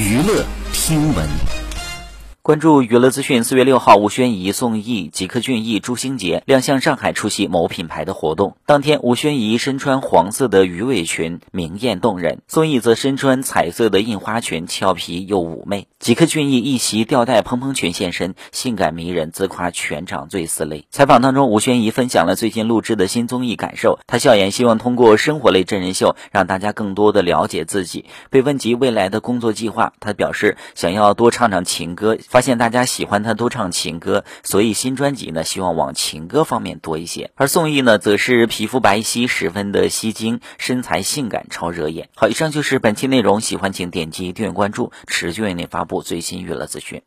娱乐听闻。关注娱乐资讯，四月六号，吴宣仪、宋轶、吉克隽逸、朱星杰亮相上海出席某品牌的活动。当天，吴宣仪身穿黄色的鱼尾裙，明艳动人；宋轶则身穿彩色的印花裙，俏皮又妩媚。吉克隽逸一袭吊带蓬蓬裙现身，性感迷人，自夸全场最似类。采访当中，吴宣仪分享了最近录制的新综艺感受。她笑言希望通过生活类真人秀，让大家更多的了解自己。被问及未来的工作计划，她表示想要多唱唱情歌。发现大家喜欢他多唱情歌，所以新专辑呢，希望往情歌方面多一些。而宋轶呢，则是皮肤白皙，十分的吸睛，身材性感，超惹眼。好，以上就是本期内容，喜欢请点击订阅关注，持续为您发布最新娱乐资讯。